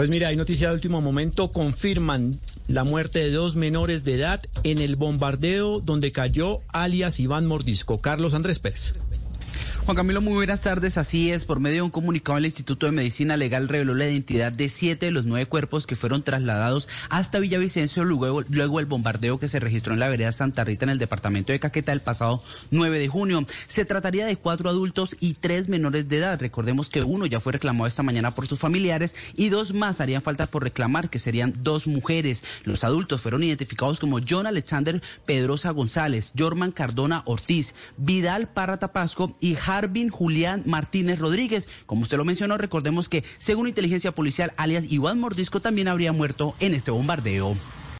Pues mira, hay noticia de último momento. Confirman la muerte de dos menores de edad en el bombardeo donde cayó alias Iván Mordisco. Carlos Andrés Pérez. Juan Camilo, muy buenas tardes. Así es, por medio de un comunicado, el Instituto de Medicina Legal reveló la identidad de siete de los nueve cuerpos que fueron trasladados hasta Villavicencio luego, luego el bombardeo que se registró en la vereda Santa Rita en el departamento de Caqueta el pasado 9 de junio. Se trataría de cuatro adultos y tres menores de edad. Recordemos que uno ya fue reclamado esta mañana por sus familiares y dos más harían falta por reclamar, que serían dos mujeres. Los adultos fueron identificados como John Alexander Pedrosa González, Jorman Cardona Ortiz, Vidal Parra Tapasco y Harvin Julián Martínez Rodríguez. Como usted lo mencionó, recordemos que según inteligencia policial, alias Iván Mordisco también habría muerto en este bombardeo.